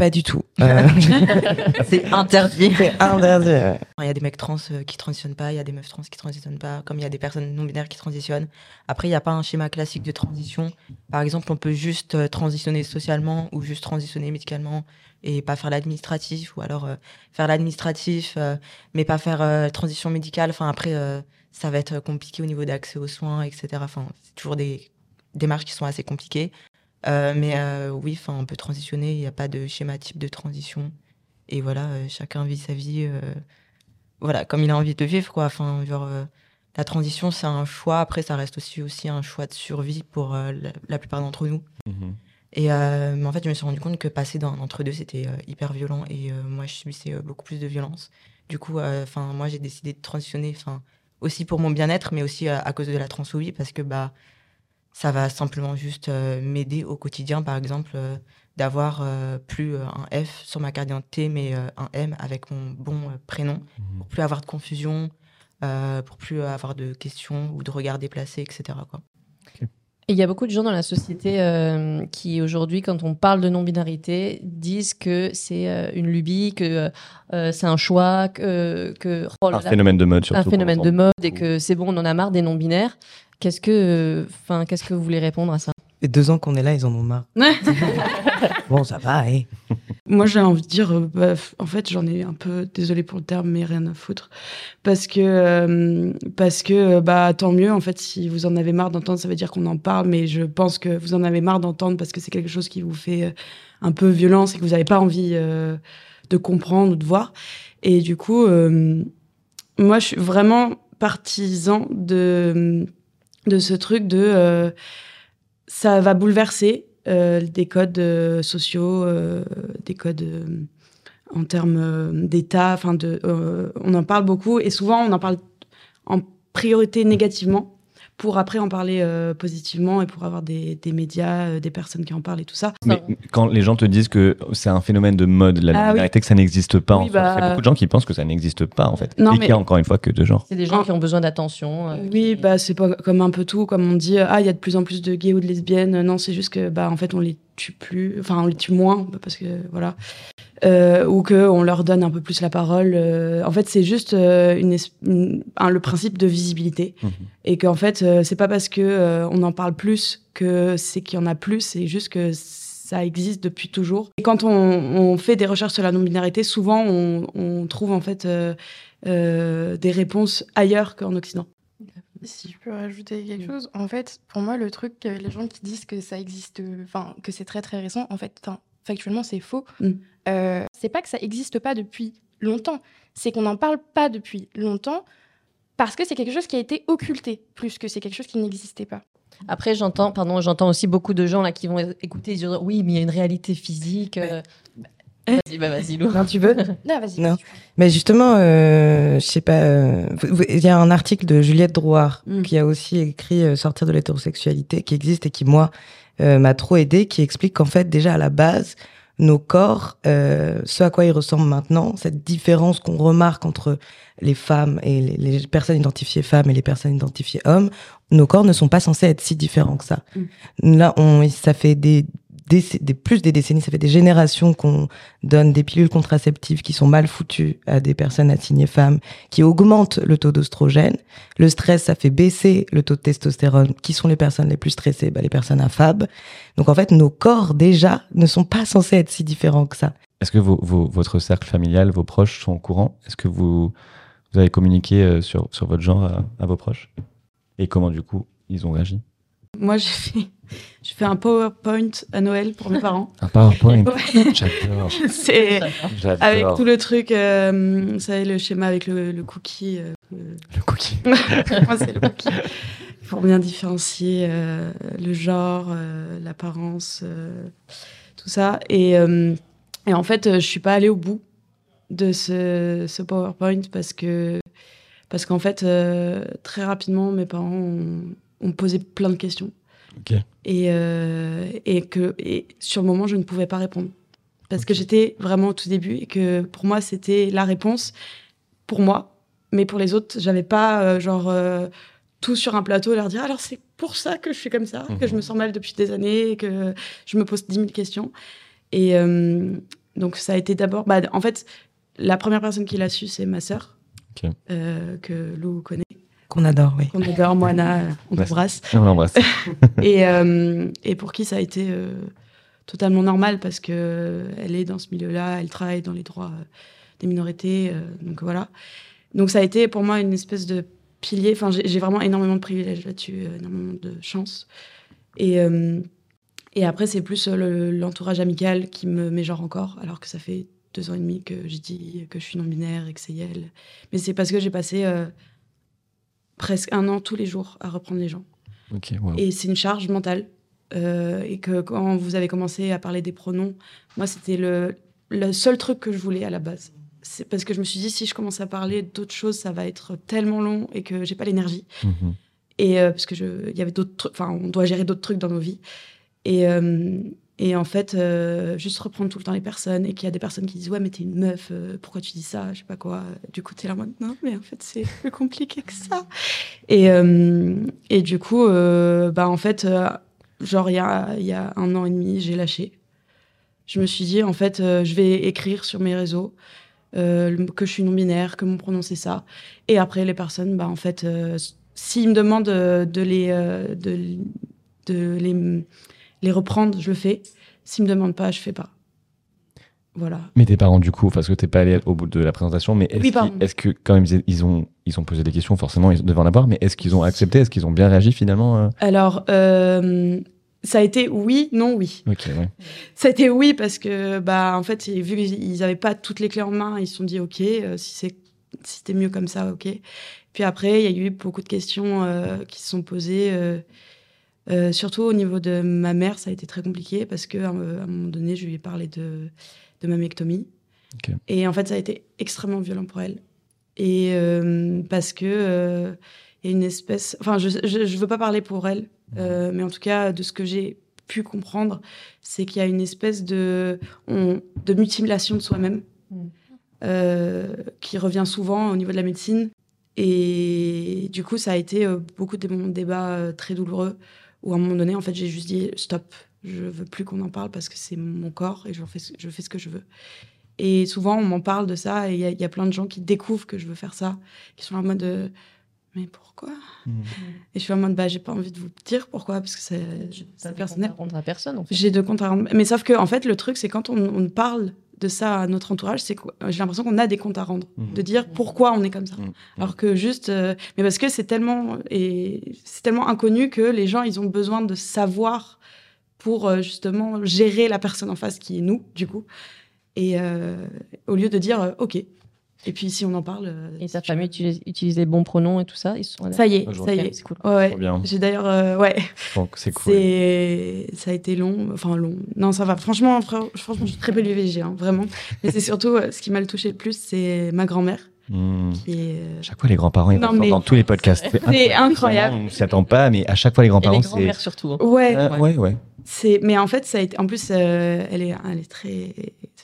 Pas du tout. Euh, c'est interdit. C'est interdit. ouais. Il y a des mecs trans euh, qui transitionnent pas, il y a des meufs trans qui transitionnent pas, comme il y a des personnes non binaires qui transitionnent. Après, il n'y a pas un schéma classique de transition. Par exemple, on peut juste euh, transitionner socialement ou juste transitionner médicalement et pas faire l'administratif, ou alors euh, faire l'administratif euh, mais pas faire euh, transition médicale. Enfin, après, euh, ça va être compliqué au niveau d'accès aux soins, etc. Enfin, c'est toujours des démarches qui sont assez compliquées. Euh, mais euh, oui, enfin, on peut transitionner, il n'y a pas de schéma type de transition. Et voilà, euh, chacun vit sa vie, voilà, comme il a envie de vivre, quoi. Enfin, genre, la transition, c'est un choix. Après, ça reste aussi, aussi un choix de survie pour euh, la, la plupart d'entre nous. Et euh, mais en fait, je me suis rendu compte que passer d'un entre-deux, c'était euh, hyper violent. Et moi, je subissais beaucoup plus de violence. Du coup, enfin, moi, j'ai décidé de transitionner, enfin, aussi pour mon bien-être, mais aussi à cause de la transphobie, parce que bah, ça va simplement juste euh, m'aider au quotidien, par exemple, euh, d'avoir euh, plus un F sur ma carte d'identité, mais un M avec mon bon prénom, pour plus avoir de confusion, pour plus avoir de questions ou de regards déplacés, etc. Quoi. Il y a beaucoup de gens dans la société euh, qui aujourd'hui, quand on parle de non-binarité, disent que c'est euh, une lubie, que euh, c'est un choix, que, que oh un phénomène de mode surtout. Un phénomène de mode et que c'est bon, on en a marre des non-binaires. Qu'est-ce que, enfin, qu'est-ce que vous voulez répondre à ça? Les deux ans qu'on est là, ils en ont marre. bon, ça va, hein. Moi, j'ai envie de dire, euh, bah, en fait, j'en ai un peu, désolé pour le terme, mais rien à foutre. Parce que, euh, parce que, bah, tant mieux, en fait, si vous en avez marre d'entendre, ça veut dire qu'on en parle, mais je pense que vous en avez marre d'entendre parce que c'est quelque chose qui vous fait euh, un peu violence et que vous n'avez pas envie de comprendre ou de voir. Et du coup, moi, je suis vraiment partisan de, de ce truc de ça va bouleverser euh, des codes euh, sociaux, euh, des codes en termes d'État. Enfin, on en parle beaucoup et souvent on en parle en priorité négativement pour après en parler positivement et pour avoir des, des médias, des personnes qui en parlent et tout ça. Mais quand les gens te disent que c'est un phénomène de mode, la ah, que ça n'existe pas, il y a beaucoup de gens qui pensent que ça n'existe pas en fait. Non, et qu'il y a encore une fois que deux genres. C'est des gens qui ont besoin d'attention. oui, bah c'est pas comme un peu tout, comme on dit, ah il y a de plus en plus de gays ou de lesbiennes. Non, c'est juste que bah en fait on les tue plus, enfin on les tue moins parce que voilà, euh, ou que on leur donne un peu plus la parole. Euh, en fait, c'est juste euh, une, le principe de visibilité mmh. et qu'en fait c'est pas parce que on en parle plus que c'est qu'il y en a plus, c'est juste que ça existe depuis toujours. Et quand on, fait des recherches sur la non-binarité, souvent on, on, trouve en fait des réponses ailleurs qu'en Occident. Si je peux rajouter quelque mm. chose, en fait, pour moi, le truc, les gens qui disent que ça existe, enfin, que c'est très très récent, en fait, factuellement, c'est faux. Mm. Euh, c'est pas que ça existe pas depuis longtemps, c'est qu'on n'en parle pas depuis longtemps parce que c'est quelque chose qui a été occulté plus que c'est quelque chose qui n'existait pas. Après, j'entends, pardon, j'entends aussi beaucoup de gens là qui vont écouter, dire oui, mais il y a une réalité physique. Euh, Vas-y, bah vas-y, Lou. Non, tu veux Non, vas-y. Non. Mais justement, euh, je sais pas. Euh, il y a un article de Juliette Drouard mm. qui a aussi écrit euh, Sortir de l'hétérosexualité, qui existe et qui moi euh, m'a trop aidé, qui explique qu'en fait déjà à la base, nos corps, ce à quoi ils ressemblent maintenant, cette différence qu'on remarque entre les femmes et les, les, personnes identifiées femmes et les personnes identifiées hommes, nos corps ne sont pas censés être si différents que ça. Mm. Là, on, ça fait des des, plus des décennies, ça fait des générations qu'on donne des pilules contraceptives qui sont mal foutues à des personnes assignées femmes, qui augmentent le taux d'ostrogène. Le stress, ça fait baisser le taux de testostérone. Qui sont les personnes les plus stressées bah, Les personnes affab. Donc en fait, nos corps déjà ne sont pas censés être si différents que ça. Est-ce que votre cercle familial, vos proches sont au courant? Est-ce que vous, vous avez communiqué euh, sur, sur votre genre à, à vos proches? Et comment du coup ils ont réagi? Moi, j'ai fait un PowerPoint à Noël pour mes parents. Un PowerPoint J'adore. C'est avec tout le truc, euh, vous savez, le schéma avec le, cookie. Euh, le... cookie. Moi, c'est le cookie. Pour bien différencier euh, le genre, l'apparence, tout ça. Et, et, en fait, je suis pas allée au bout de ce, ce PowerPoint parce que parce qu'en fait, très rapidement, mes parents ont, ont posé plein de questions. Et, euh, et que et sur le moment, je ne pouvais pas répondre. Parce que j'étais vraiment au tout début et que pour moi, c'était la réponse pour moi. Mais pour les autres, j'avais pas euh, genre euh, tout sur un plateau et leur dire alors c'est pour ça que je suis comme ça, que je me mhm. sens mal depuis des années, que je me pose 10 000 questions. Et donc ça a été d'abord, bah, en fait, la première personne qui l'a su, c'est ma sœur, que Lou connaît. Qu'on adore, oui. Qu'on adore, Moana, on t'embrasse. On l'embrasse. et, euh, et pour qui ça a été euh, totalement normal parce que elle est dans ce milieu-là, elle travaille dans les droits euh, des minorités, donc voilà. Donc ça a été pour moi une espèce de pilier. Enfin, j'ai vraiment énormément de privilèges là-dessus, énormément de chance. Et, et après, c'est plus l'entourage amical qui me met genre encore, alors que ça fait deux ans et demi que je dis que je suis non-binaire et que c'est elle. Mais c'est parce que j'ai passé presque un an tous les jours à reprendre les gens. Et c'est une charge mentale. Euh, et que quand vous avez commencé à parler des pronoms, moi, c'était le, le seul truc que je voulais à la base. C'est parce que je me suis dit, si je commence à parler d'autres choses, ça va être tellement long et que j'ai pas l'énergie. Mhm. Et euh, parce que il y avait d'autres enfin, on doit gérer d'autres trucs dans nos vies. Et, euh, Et en fait, euh, juste reprendre tout le temps les personnes et qu'il y a des personnes qui disent Ouais, mais t'es une meuf, euh, pourquoi tu dis ça Je sais pas quoi. Du coup, t'es là maintenant, mais en fait, c'est plus compliqué que ça. Et, euh, et du coup, bah, en fait, genre, il y a, y a un an et demi, j'ai lâché. Je me suis dit, en fait, je vais écrire sur mes réseaux que je suis non-binaire, que mon pronom c'est ça. Et après, les personnes, bah, en fait, s'ils me demandent de les. de, de les les reprendre, je le fais. S'ils me demandent pas, je fais pas. Voilà. Mais tes parents, du coup, parce que t'es pas allé au bout de la présentation, mais est-ce Oui, que quand même ils- ont, ils ont posé des questions, forcément, ils devaient en avoir, mais est-ce qu'ils ont accepté Est-ce qu'ils ont bien réagi finalement euh Alors, euh, ça a été oui, non, oui. Ok, ouais. Ça a été oui parce que, bah, en fait, vu qu'ils n'avaient pas toutes les clés en main, ils se sont dit, OK, euh, si c'est si c'était mieux comme ça, OK. Puis après, il y a eu beaucoup de questions euh, qui se sont posées. Euh, euh, surtout au niveau de ma mère, ça a été très compliqué parce que à un à un moment donné, je lui ai parlé de, de mammectomie. Ok. Et en fait, ça a été extrêmement violent pour elle. Et euh, parce que euh, il y a une espèce. Enfin, je, je, je veux pas parler pour elle, euh, mais en tout cas, de ce que j'ai pu comprendre, c'est qu'il y a une espèce de, on- de mutilation de soi-même Mm. euh, qui revient souvent au niveau de la médecine. Et du coup, ça a été euh, beaucoup de moments de débat euh, très douloureux où à un moment donné, en fait, j'ai juste dit stop, je veux plus qu'on en parle parce que c'est mon corps et je fais, ce- je fais ce que je veux. Et souvent, on m'en parle de ça et il y, a- il y a plein de gens qui découvrent que je veux faire ça, qui sont en mode euh, mais pourquoi? Et je suis en mode bah j'ai pas envie de vous dire pourquoi parce que c'est c'est personnel. rendre à personne, en fait. J'ai de comptes à rendre. Mais sauf que, en fait, le truc, c'est quand on, on parle de ça à notre entourage, c'est que j'ai l'impression qu'on a des comptes à rendre, Mhm. de dire pourquoi on est comme ça. Mhm. Alors que juste, euh, mais parce que c'est tellement et c'est tellement inconnu que les gens, ils ont besoin de savoir pour euh, justement gérer la personne en face qui est nous, du coup. Et euh, au lieu de dire ok. Et puis si on en parle. euh, Et ta famille utilise, utilise les bons pronoms et tout ça ils se sont ça y est, Ah, ça y est. c'est cool. Ouais, ouais. Trop bien. J'ai d'ailleurs, euh, ouais. Donc c'est cool. C'est, ça a été long, enfin long. Non, ça va. Franchement, fr- franchement, je suis très privilégiée, hein, vraiment. Mais c'est surtout euh, ce qui m'a le touché le plus, c'est ma grand-mère. Qui est, euh, Chaque fois, les grands-parents, ils mais- dans tous les podcasts. C'est incroyable. On ne s'y attend pas, mais à chaque fois, les Et grands-parents, les c'est. grands-mères surtout. hein. Ouais, Euh, ouais, ouais. c'est. Mais en fait, ça a été. En plus, euh, elle est, elle est très.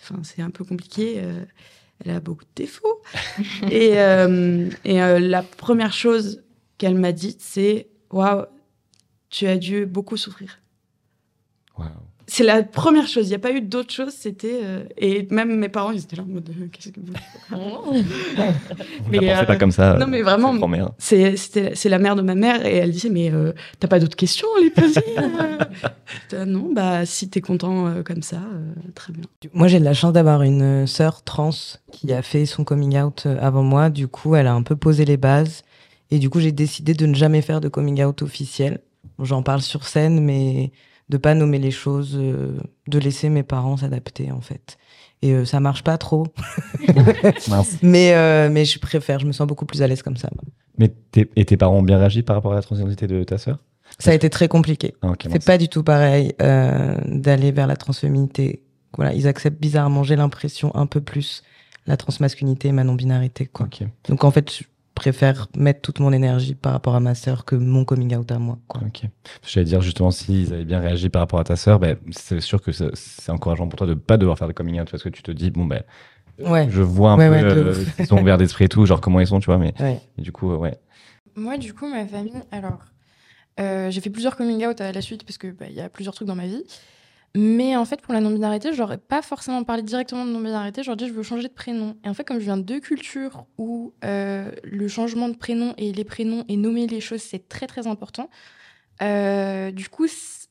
Enfin, c'est un peu compliqué. euh, elle a beaucoup de défauts. et euh, euh, la première chose qu'elle m'a dite, c'est waouh, tu as dû beaucoup souffrir. C'est la première chose. Il n'y a pas eu d'autre chose. C'était euh, et même mes parents, ils étaient là en mode euh, qu'est-ce que vous Mais euh, pas comme ça. non, mais vraiment, cette grand-mère. C'est la mère de ma mère et elle disait mais euh, t'as pas d'autres questions euh J'étais là, Non bah si t'es content euh, comme ça euh, très bien. Moi, j'ai de la chance d'avoir une euh, sœur trans qui a fait son coming out euh, avant moi. Du coup, elle a un peu posé les bases. Et du coup, j'ai décidé de ne jamais faire de coming out officiel. J'en parle sur scène, mais de pas nommer les choses, euh, de laisser mes parents s'adapter, en fait. Et euh, ça marche pas trop. Mais, euh, mais je préfère, je me sens beaucoup plus à l'aise comme ça. Mais tes- et tes parents ont bien réagi par rapport à la transidentité de ta sœur? Ça a été très compliqué. Ah, ok, C'est pas du tout pareil euh, d'aller vers la transféminité. Voilà, ils acceptent bizarrement, j'ai l'impression, un peu plus la transmasculinité et ma non-binarité. Quoi. Donc en fait, préfère mettre toute mon énergie par rapport à ma sœur que mon coming out à moi. Quoi. ok. J'allais dire justement, s'ils avaient bien réagi par rapport à ta sœur, ben, c'est sûr que c'est encourageant pour toi de pas devoir faire de coming out parce que tu te dis, bon, ben, Ouais. je vois un Ouais, peu ouais, euh, sont ouverts d'esprit et tout, genre comment ils sont, tu vois, mais du coup, euh, ouais. Moi, du coup, ma famille, alors, euh, j'ai fait plusieurs coming out à la suite parce que bah, il y a plusieurs trucs dans ma vie. Mais en fait, pour la non-binarité, j'aurais pas forcément parlé directement de non-binarité. J'aurais dit, je veux changer de prénom. Et en fait, comme je viens de deux cultures où euh, le changement de prénom et les prénoms et nommer les choses, c'est très très important. euh, du coup,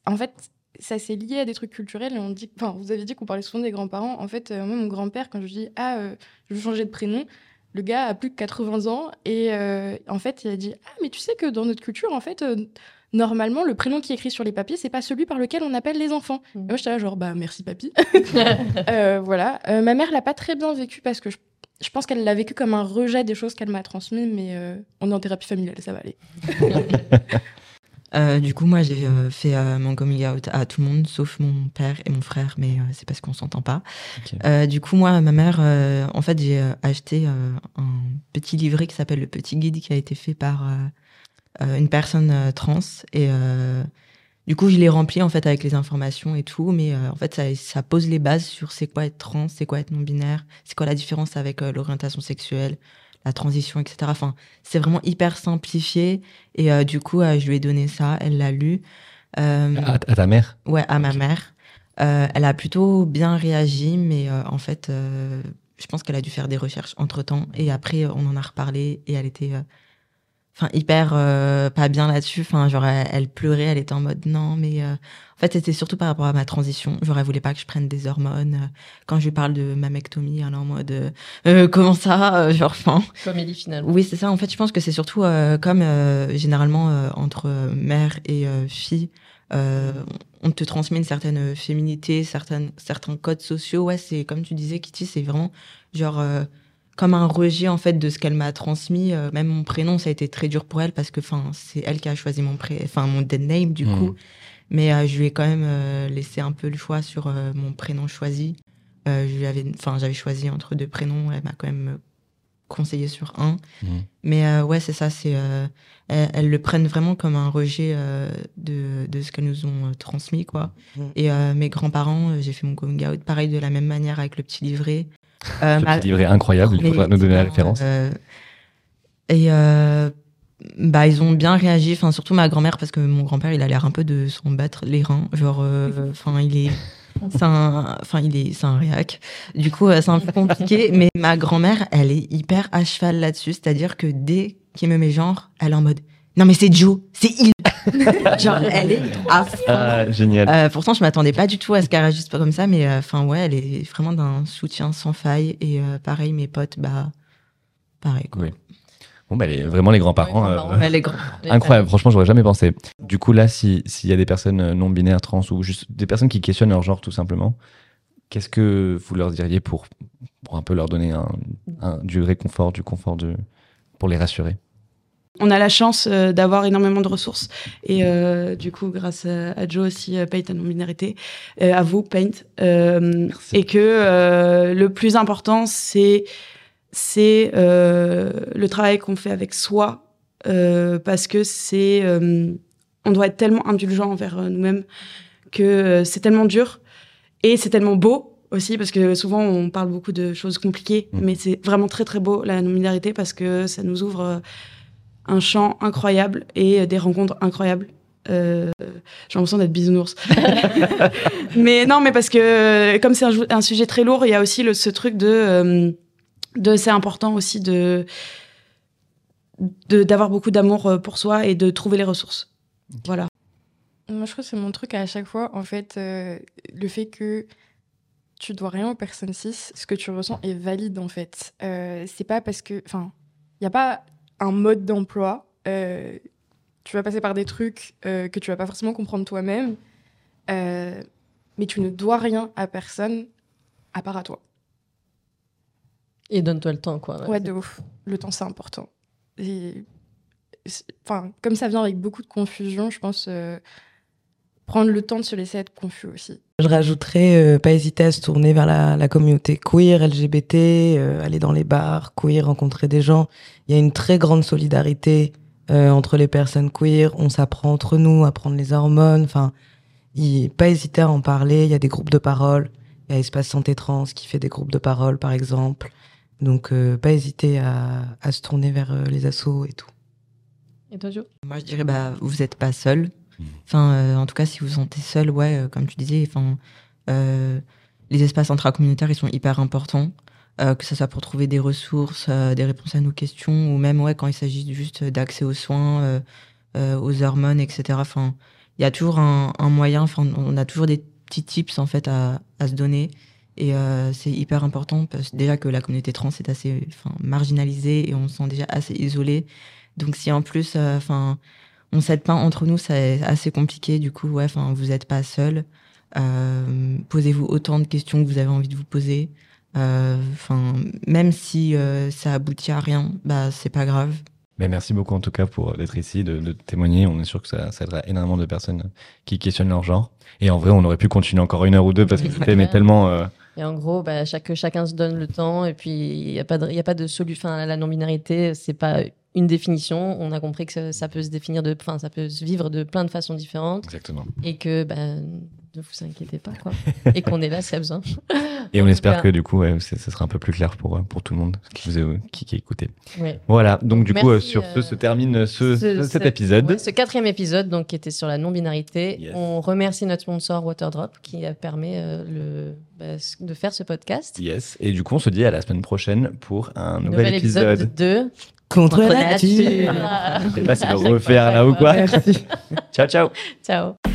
en fait, ça s'est lié à des trucs culturels. Et on dit, enfin, vous avez dit qu'on parlait souvent des grands-parents. En fait, euh, moi, mon grand-père, quand je dis, ah, je veux changer de prénom, le gars a plus de 80 ans et en fait, il a dit Ah, mais tu sais que dans notre culture, en fait, normalement, le prénom qui est écrit sur les papiers, c'est pas celui par lequel on appelle les enfants. Et moi, j'étais là, genre, bah, merci, papy. Euh, voilà. Euh, ma mère l'a pas très bien vécu parce que je, je pense qu'elle l'a vécu comme un rejet des choses qu'elle m'a transmises, mais euh, on est en thérapie familiale, ça va aller. Euh, du coup, moi, j'ai euh, fait euh, mon coming out à tout le monde, sauf mon père et mon frère, mais euh, c'est parce qu'on s'entend pas. Euh, du coup, moi, ma mère, euh, en fait, j'ai euh, acheté euh, un petit livret qui s'appelle Le Petit Guide, qui a été fait par une personne euh, trans. Et euh, du coup, je l'ai rempli en fait avec les informations et tout, mais euh, en fait, ça, ça, pose les bases sur c'est quoi être trans, c'est quoi être non-binaire, c'est quoi la différence avec euh, l'orientation sexuelle, la transition, etc. Enfin, c'est vraiment hyper simplifié. Et euh, du coup, je lui ai donné ça, elle l'a lu. À, ta mère? Ouais, à ma mère. elle a plutôt bien réagi, mais en fait, je pense qu'elle a dû faire des recherches entre temps. Et après, on en a reparlé et elle était enfin hyper euh, pas bien là-dessus. Enfin genre elle, pleurait elle était en mode non mais euh, en fait c'était surtout par rapport à ma transition. Genre elle voulait pas que je prenne des hormones quand je lui parle de mamectomie elle est en mode euh, comment ça genre enfin. Comédie finalement. Oui c'est ça. En fait je pense que c'est surtout comme généralement entre mère et fille on te transmet une certaine féminité certaines certains codes sociaux. Ouais c'est comme tu disais Kitty c'est vraiment genre comme un rejet en fait de ce qu'elle m'a transmis. Euh, même mon prénom, ça a été très dur pour elle parce que enfin c'est elle qui a choisi mon pré, enfin mon dead name du coup. Hmm. Mais euh, je lui ai quand même euh, laissé un peu le choix sur mon prénom choisi. enfin j'avais choisi entre deux prénoms. Elle m'a quand même conseillé sur un. Hmm. Mais ouais, c'est ça. C'est elles, le prennent vraiment comme un rejet de, de ce qu'elles nous ont transmis quoi. Hmm. Et mes grands-parents, j'ai fait mon coming out pareil de la même manière avec le petit livret. Euh, livret incroyable, il faudra nous donner la référence. Euh, et euh, bah, ils ont bien réagi, enfin, surtout ma grand-mère, parce que mon grand-père, il a l'air un peu de s'en battre les reins. Genre, euh, enfin, il est. C'est un, enfin, il est, c'est un réac. Du coup, c'est un peu compliqué. mais ma grand-mère, elle est hyper à cheval là-dessus. C'est-à-dire que dès qu'il me met genre, elle est en mode, non mais c'est Joe, c'est il. Genre, elle est à fond. Ah, génial. Euh, pourtant, je m'attendais pas du tout à ce qu'elle réagisse pas comme ça, mais euh, enfin, ouais, elle est vraiment d'un soutien sans faille. Et euh, pareil, mes potes, bah, pareil. Quoi. Oui. Bon, bah, vraiment les grands-parents. les grands. Incroyable, franchement, j'aurais jamais pensé. Du coup, là, s'il y a des personnes non binaires, trans ou juste des personnes qui questionnent leur genre, tout simplement, qu'est-ce que vous leur diriez pour, pour un peu leur donner un, un, du réconfort, du confort, de, pour les rassurer? On a la chance euh, d'avoir énormément de ressources et euh, du coup grâce à, Joe aussi euh, Paint à non-binarité à vous Paint et que le plus important c'est c'est le travail qu'on fait avec soi parce que c'est on doit être tellement indulgent envers nous-mêmes que c'est tellement dur et c'est tellement beau aussi parce que souvent on parle beaucoup de choses compliquées mmh. mais c'est vraiment très très beau la non-binarité parce que ça nous ouvre un chant incroyable et euh, des rencontres incroyables. Euh, j'ai l'impression d'être bisounours. mais non, mais parce que euh, comme c'est un, sujet très lourd, il y a aussi le, ce truc de, de c'est important aussi de d'avoir beaucoup d'amour pour soi et de trouver les ressources. Voilà. Moi, je crois que c'est mon truc à chaque fois. En fait, le fait que tu dois rien aux personnes cis, ce que tu ressens est valide en fait. c'est pas parce que, enfin, il y a pas un mode d'emploi. Euh, tu vas passer par des trucs euh, que tu vas pas forcément comprendre toi-même, euh, mais tu ne dois rien à personne à part à toi. Et donne-toi le temps, quoi. Ouais, de ouf. Le temps, c'est important. Et, enfin, comme ça vient avec beaucoup de confusion, je pense prendre le temps de se laisser être confus aussi. Je rajouterais, euh, pas hésiter à se tourner vers la, la communauté queer, LGBT, euh, aller dans les bars, queer, rencontrer des gens. Il y a une très grande solidarité euh, entre les personnes queer. On s'apprend entre nous à prendre les hormones. Enfin, pas hésiter à en parler. Il y a des groupes de parole. Il y a Espace Santé Trans qui fait des groupes de parole, par exemple. Donc, pas hésiter à, à, se tourner vers les assos et tout. Et toi, Jo? Moi, je dirais, bah, vous n'êtes pas seul. Enfin, euh, en tout cas, si vous vous sentez seul, ouais, euh, comme tu disais, enfin, euh, les espaces intracommunautaires, ils sont hyper importants. que ce soit pour trouver des ressources, des réponses à nos questions, ou même ouais, quand il s'agit juste d'accès aux soins, aux hormones, etc. Enfin, il y a toujours un, moyen, enfin, on a toujours des petits tips en fait à, se donner. Et c'est hyper important parce que déjà que la communauté trans est assez marginalisée et on se sent déjà assez isolé. Donc si en plus, enfin, on s'aide pas entre nous, c'est assez compliqué. Du coup, ouais, enfin, vous n'êtes pas seul. Euh, posez-vous autant de questions que vous avez envie de vous poser. Euh, enfin, même si euh, ça aboutit à rien, bah c'est pas grave. Mais merci beaucoup en tout cas pour d'être ici, de, témoigner. On est sûr que ça, ça aidera énormément de personnes qui questionnent leur genre. Et en vrai, on aurait pu continuer encore une heure ou deux parce que c'était mais tellement. Et en gros, bah, chaque, chacun se donne le temps et puis il n'y a pas de, y a pas de solution. la non-binarité, c'est pas une définition. On a compris que ça, ça peut se définir de, enfin, ça peut se vivre de plein de façons différentes. Exactement. Et que, ben, ne vous inquiétez pas, quoi. et qu'on est là s'il y a besoin. Et on espère que du coup, ouais, ça sera un peu plus clair pour, euh, pour tout le monde qui, vous a- qui, qui a écouté. Ouais. Voilà, donc du coup, euh, sur ce euh, se termine ce, ce- cet ce- épisode. ouais, ce quatrième épisode, donc, qui était sur la non-binarité. Yes. On remercie notre sponsor Waterdrop qui a permis euh, le, bah, de faire ce podcast. Yes. Et du coup, on se dit à la semaine prochaine pour un nouvel, Nouvel épisode de Contre, Contre la nature. nature. Je sais pas si le refaire là ou quoi. Merci. ciao, ciao. Ciao.